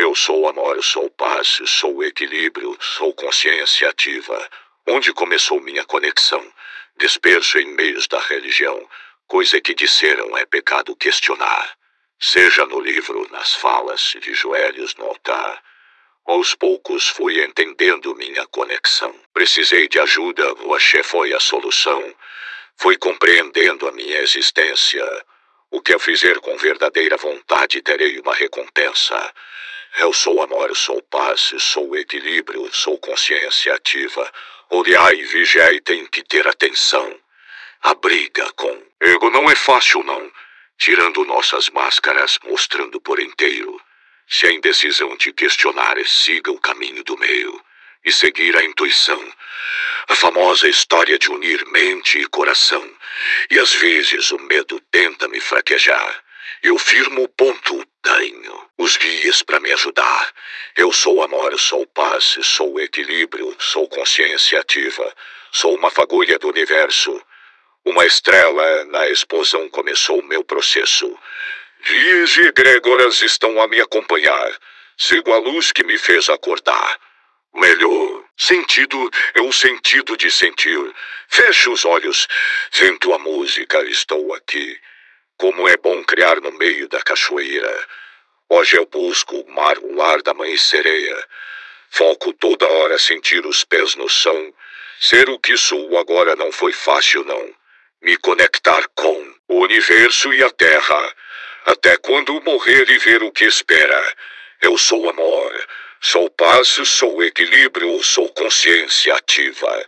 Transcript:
Eu sou amor, sou paz, sou equilíbrio, sou consciência ativa. Onde começou minha conexão? Disperso em meios da religião, coisa que disseram é pecado questionar. Seja no livro, nas falas, de joelhos no altar. Aos poucos fui entendendo minha conexão. Precisei de ajuda, o axé foi a solução. Fui compreendendo a minha existência. O que eu fizer com verdadeira vontade terei uma recompensa. Eu sou amor, sou paz, sou equilíbrio, sou consciência ativa. Olhai e vigiai tem que ter atenção. A briga com ego não é fácil, não. Tirando nossas máscaras, mostrando por inteiro. Se a indecisão te questionar, siga o caminho do meio e seguir a intuição. A famosa história de unir mente e coração. E às vezes o medo tenta me fraquejar. Eu firmo o ponto, tenho os guias para me ajudar. Eu sou amor, sou paz, sou equilíbrio, sou consciência ativa. Sou uma fagulha do universo. Uma estrela na explosão começou o meu processo. Dias e egrégoras estão a me acompanhar. Sigo a luz que me fez acordar. Melhor, sentido é o sentido de sentir. Fecho os olhos, sinto a música, estou aqui. Como é bom criar no meio da cachoeira. Hoje eu busco o mar, o lar da mãe sereia. Foco toda hora sentir os pés no chão. Ser o que sou agora não foi fácil, não. Me conectar com o universo e a terra até quando morrer e ver o que espera. Eu sou amor, sou paz, sou equilíbrio, sou consciência ativa.